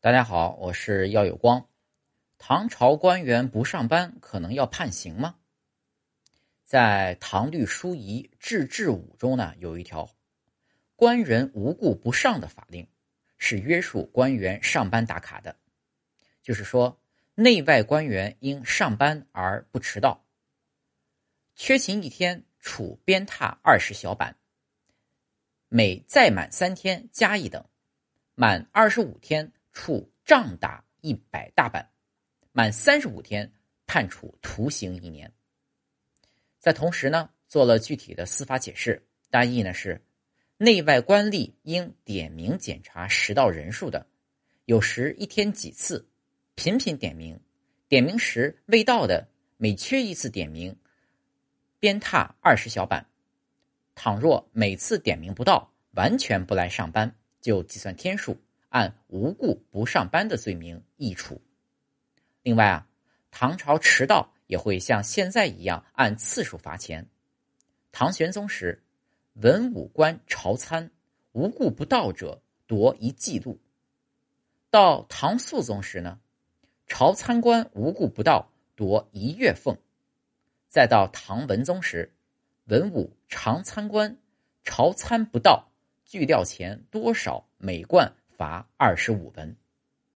大家好，我是耀有光。唐朝官员不上班，可能要判刑吗？在唐律疏仪制治武中呢，有一条官人无故不上的法令，是约束官员上班打卡的。就是说，内外官员因上班而不迟到，缺勤一天处鞭挞二十小板，每再满三天加一等，满二十五天。处杖打一百大板，满三十五天判处徒刑一年。在同时呢，做了具体的司法解释，大意呢是：内外官吏应点名检查迟到人数的，有时一天几次，频频点名，点名时未到的，每缺一次点名，鞭挞二十小板。倘若每次点名不到，完全不来上班，就计算天数。按无故不上班的罪名议处。另外啊，唐朝迟到也会像现在一样按次数罚钱。唐玄宗时，文武官朝参无故不到者夺一季度；到唐肃宗时呢，朝参官无故不到夺一月俸；再到唐文宗时，文武常参官朝参不到，据料钱多少每贯。罚二十五文。